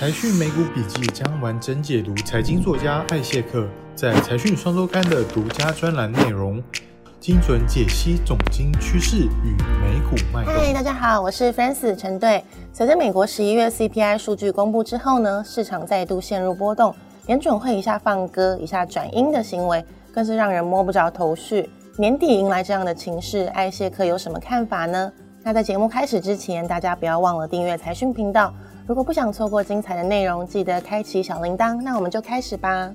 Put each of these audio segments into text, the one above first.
财讯美股笔记将完整解读财经作家艾谢克在财讯双周刊的独家专栏内容，精准解析总经趋势与美股脉动。嗨，大家好，我是 f r a n c i s 陈队。随着美国十一月 CPI 数据公布之后呢，市场再度陷入波动，联准会一下放歌，一下转鹰的行为，更是让人摸不着头绪。年底迎来这样的情势，艾谢克有什么看法呢？那在节目开始之前，大家不要忘了订阅财讯频道。如果不想错过精彩的内容，记得开启小铃铛。那我们就开始吧。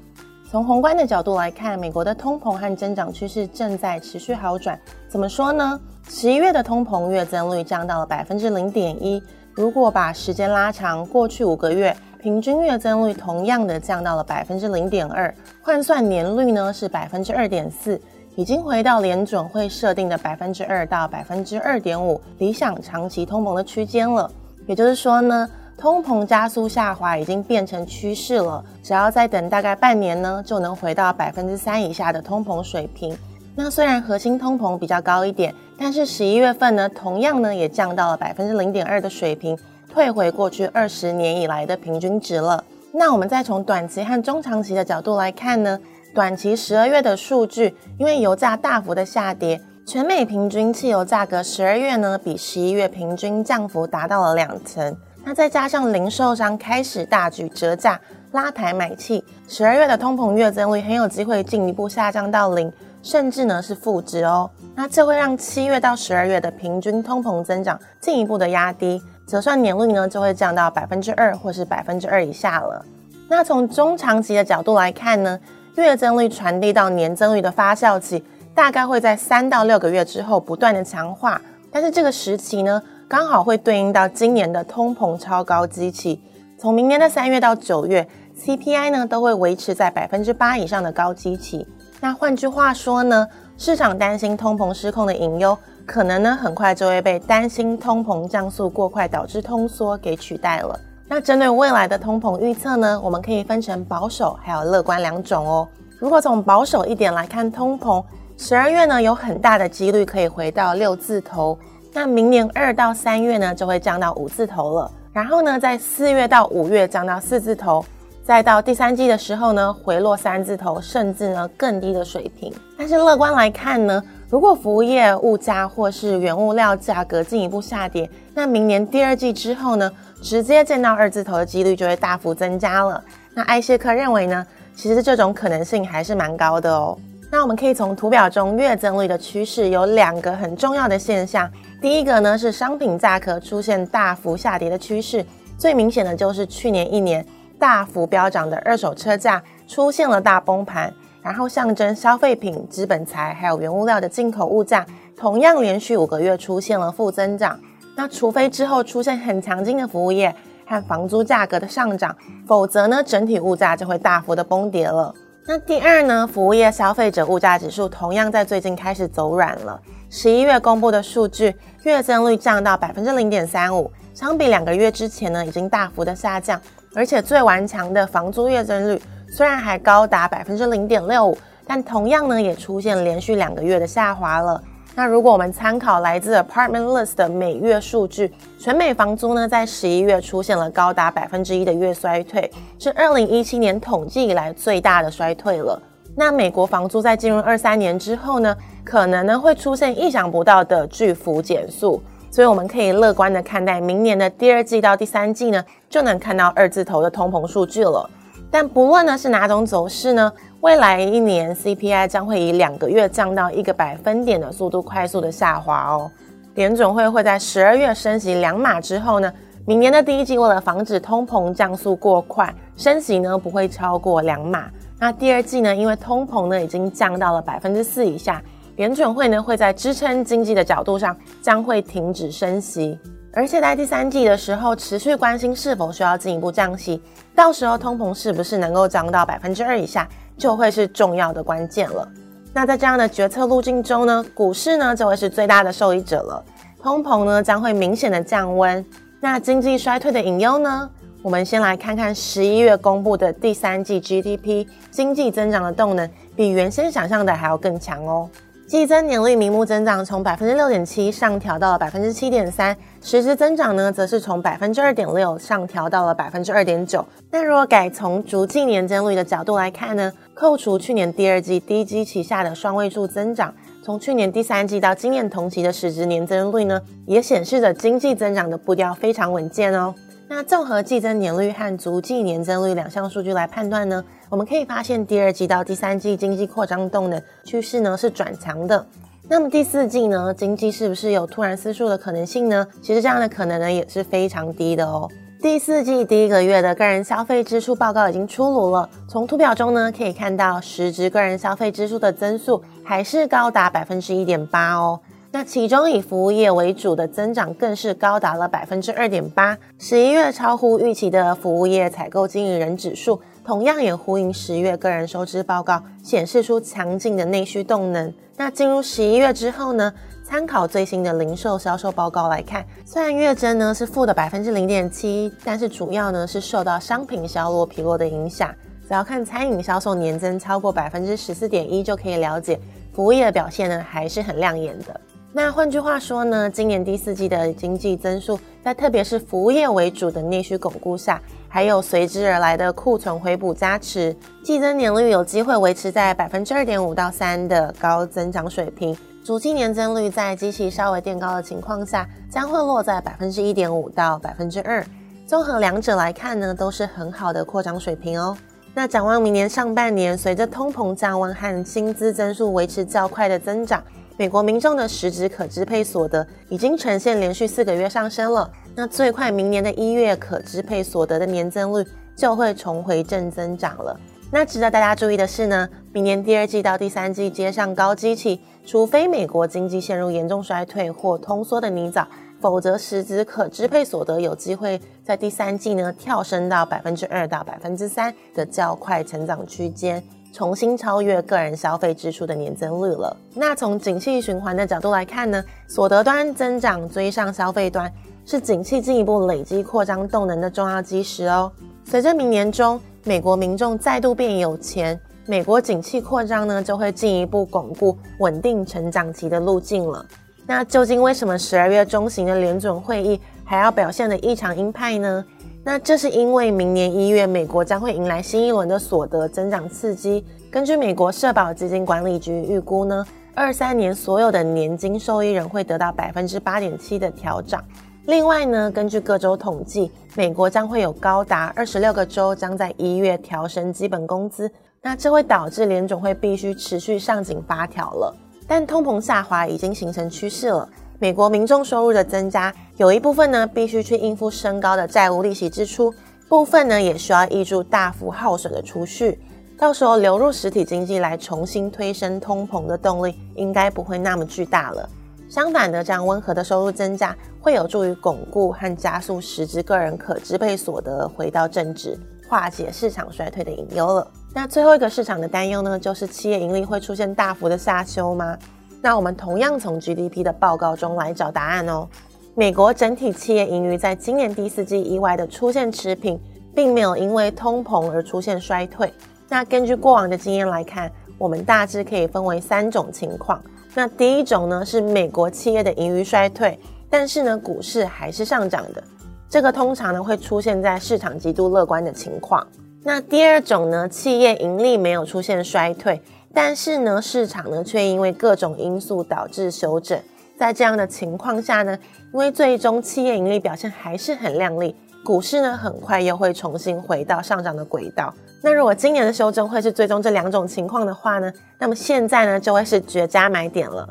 从宏观的角度来看，美国的通膨和增长趋势正在持续好转。怎么说呢？十一月的通膨月增率降到了百分之零点一。如果把时间拉长，过去五个月平均月增率同样的降到了百分之零点二，换算年率呢是百分之二点四，已经回到联准会设定的百分之二到百分之二点五理想长期通膨的区间了。也就是说呢？通膨加速下滑已经变成趋势了，只要再等大概半年呢，就能回到百分之三以下的通膨水平。那虽然核心通膨比较高一点，但是十一月份呢，同样呢也降到了百分之零点二的水平，退回过去二十年以来的平均值了。那我们再从短期和中长期的角度来看呢，短期十二月的数据，因为油价大幅的下跌，全美平均汽油价格十二月呢比十一月平均降幅达到了两成。那再加上零售商开始大举折价拉抬买气，十二月的通膨月增率很有机会进一步下降到零，甚至呢是负值哦。那这会让七月到十二月的平均通膨增长进一步的压低，折算年率呢就会降到百分之二或是百分之二以下了。那从中长期的角度来看呢，月增率传递到年增率的发酵期大概会在三到六个月之后不断的强化，但是这个时期呢。刚好会对应到今年的通膨超高基期，从明年的三月到九月，CPI 呢都会维持在百分之八以上的高基期。那换句话说呢，市场担心通膨失控的隐忧，可能呢很快就会被担心通膨降速过快导致通缩给取代了。那针对未来的通膨预测呢，我们可以分成保守还有乐观两种哦。如果从保守一点来看，通膨十二月呢有很大的几率可以回到六字头。那明年二到三月呢，就会降到五字头了。然后呢，在四月到五月降到四字头，再到第三季的时候呢，回落三字头，甚至呢更低的水平。但是乐观来看呢，如果服务业物价或是原物料价格进一步下跌，那明年第二季之后呢，直接见到二字头的几率就会大幅增加了。那艾谢克认为呢，其实这种可能性还是蛮高的哦。那我们可以从图表中月增率的趋势有两个很重要的现象。第一个呢是商品价格出现大幅下跌的趋势，最明显的就是去年一年大幅飙涨的二手车价出现了大崩盘，然后象征消费品、资本财还有原物料的进口物价同样连续五个月出现了负增长。那除非之后出现很强劲的服务业和房租价格的上涨，否则呢整体物价就会大幅的崩跌了。那第二呢，服务业消费者物价指数同样在最近开始走软了。十一月公布的数据，月增率降到百分之零点三五，相比两个月之前呢，已经大幅的下降。而且最顽强的房租月增率虽然还高达百分之零点六五，但同样呢，也出现连续两个月的下滑了。那如果我们参考来自 Apartment List 的每月数据，全美房租呢在十一月出现了高达百分之一的月衰退，是二零一七年统计以来最大的衰退了。那美国房租在进入二三年之后呢，可能呢会出现意想不到的巨幅减速，所以我们可以乐观的看待明年的第二季到第三季呢，就能看到二字头的通膨数据了。但不论呢是哪种走势呢？未来一年 CPI 将会以两个月降到一个百分点的速度快速的下滑哦。联总会会在十二月升息两码之后呢，明年的第一季为了防止通膨降速过快，升息呢不会超过两码。那第二季呢，因为通膨呢已经降到了百分之四以下，联准会呢会在支撑经济的角度上将会停止升息。而且在第三季的时候，持续关心是否需要进一步降息，到时候通膨是不是能够降到百分之二以下，就会是重要的关键了。那在这样的决策路径中呢，股市呢就会是最大的受益者了。通膨呢将会明显的降温，那经济衰退的隐忧呢？我们先来看看十一月公布的第三季 GDP 经济增长的动能，比原先想象的还要更强哦。季增年率名目增长从百分之六点七上调到了百分之七点三，实质增长呢，则是从百分之二点六上调到了百分之二点九。那如果改从逐季年增率的角度来看呢，扣除去年第二季低基旗下的双位数增长，从去年第三季到今年同期的实质年增率呢，也显示着经济增长的步调非常稳健哦。那综合季增年率和逐季年增率两项数据来判断呢？我们可以发现，第二季到第三季经济扩张动能趋势呢是转强的。那么第四季呢，经济是不是有突然失速的可能性呢？其实这样的可能呢也是非常低的哦。第四季第一个月的个人消费支出报告已经出炉了，从图表中呢可以看到，实质个人消费支出的增速还是高达百分之一点八哦。那其中以服务业为主的增长更是高达了百分之二点八。十一月超乎预期的服务业采购经理人指数。同样也呼应十月个人收支报告，显示出强劲的内需动能。那进入十一月之后呢？参考最新的零售销售报告来看，虽然月增呢是负的百分之零点七，但是主要呢是受到商品销落疲弱的影响。只要看餐饮销售年增超过百分之十四点一，就可以了解服务业的表现呢还是很亮眼的。那换句话说呢，今年第四季的经济增速，在特别是服务业为主的内需巩固下，还有随之而来的库存回补加持，季增年率有机会维持在百分之二点五到三的高增长水平。主季年增率在机器稍微垫高的情况下，将会落在百分之一点五到百分之二。综合两者来看呢，都是很好的扩张水平哦。那展望明年上半年，随着通膨降温和薪资增速维持较快的增长。美国民众的实质可支配所得已经呈现连续四个月上升了，那最快明年的一月可支配所得的年增率就会重回正增长了。那值得大家注意的是呢，明年第二季到第三季接上高基期，除非美国经济陷入严重衰退或通缩的泥沼，否则实质可支配所得有机会在第三季呢跳升到百分之二到百分之三的较快成长区间。重新超越个人消费支出的年增率了。那从景气循环的角度来看呢，所得端增长追上消费端，是景气进一步累积扩张动能的重要基石哦。随着明年中美国民众再度变有钱，美国景气扩张呢就会进一步巩固稳定成长期的路径了。那究竟为什么十二月中旬的联准会议还要表现的异常鹰派呢？那这是因为明年一月，美国将会迎来新一轮的所得增长刺激。根据美国社保基金管理局预估呢，二三年所有的年金受益人会得到百分之八点七的调涨。另外呢，根据各州统计，美国将会有高达二十六个州将在一月调升基本工资。那这会导致联总会必须持续上紧发条了。但通膨下滑已经形成趋势了。美国民众收入的增加，有一部分呢必须去应付升高的债务利息支出，部分呢也需要挹注大幅耗损的储蓄，到时候流入实体经济来重新推升通膨的动力，应该不会那么巨大了。相反的，这样温和的收入增加，会有助于巩固和加速实质个人可支配所得回到正值，化解市场衰退的隐忧了。那最后一个市场的担忧呢，就是企业盈利会出现大幅的下修吗？那我们同样从 GDP 的报告中来找答案哦。美国整体企业盈余在今年第四季意外的出现持平，并没有因为通膨而出现衰退。那根据过往的经验来看，我们大致可以分为三种情况。那第一种呢是美国企业的盈余衰退，但是呢股市还是上涨的，这个通常呢会出现在市场极度乐观的情况。那第二种呢，企业盈利没有出现衰退。但是呢，市场呢却因为各种因素导致休整。在这样的情况下呢，因为最终企业盈利表现还是很亮丽，股市呢很快又会重新回到上涨的轨道。那如果今年的修正会是最终这两种情况的话呢，那么现在呢就会是绝佳买点了。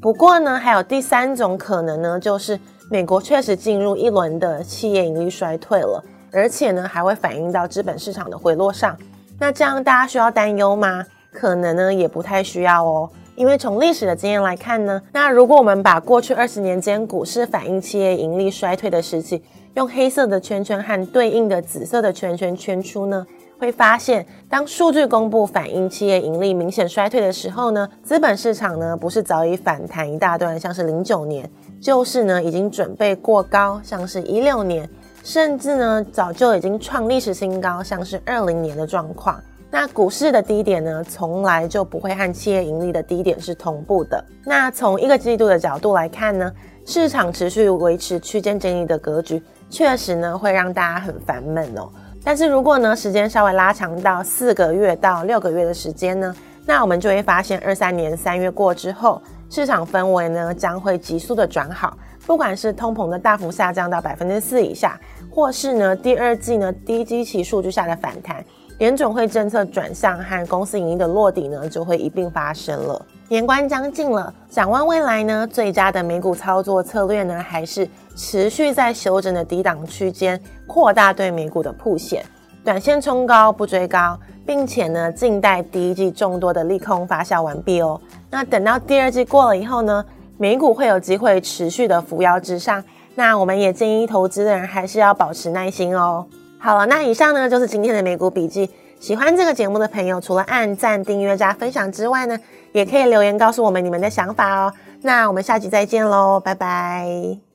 不过呢，还有第三种可能呢，就是美国确实进入一轮的企业盈利衰退了，而且呢还会反映到资本市场的回落上。那这样大家需要担忧吗？可能呢也不太需要哦，因为从历史的经验来看呢，那如果我们把过去二十年间股市反映企业盈利衰退的时期，用黑色的圈圈和对应的紫色的圈圈圈出呢，会发现当数据公布反映企业盈利明显衰退的时候呢，资本市场呢不是早已反弹一大段，像是零九年，就是呢已经准备过高，像是一六年，甚至呢早就已经创历史新高，像是二零年的状况。那股市的低点呢，从来就不会和企业盈利的低点是同步的。那从一个季度的角度来看呢，市场持续维持区间整理的格局，确实呢会让大家很烦闷哦。但是如果呢时间稍微拉长到四个月到六个月的时间呢，那我们就会发现二三年三月过之后，市场氛围呢将会急速的转好。不管是通膨的大幅下降到百分之四以下，或是呢第二季呢低基期数据下的反弹。联准会政策转向和公司盈利的落底呢，就会一并发生了。年关将近了，展望未来呢，最佳的美股操作策略呢，还是持续在修整的低档区间扩大对美股的铺线，短线冲高不追高，并且呢，静待第一季众多的利空发酵完毕哦。那等到第二季过了以后呢，美股会有机会持续的扶摇直上。那我们也建议投资人还是要保持耐心哦。好了，那以上呢就是今天的美股笔记。喜欢这个节目的朋友，除了按赞、订阅、加分享之外呢，也可以留言告诉我们你们的想法哦。那我们下集再见喽，拜拜。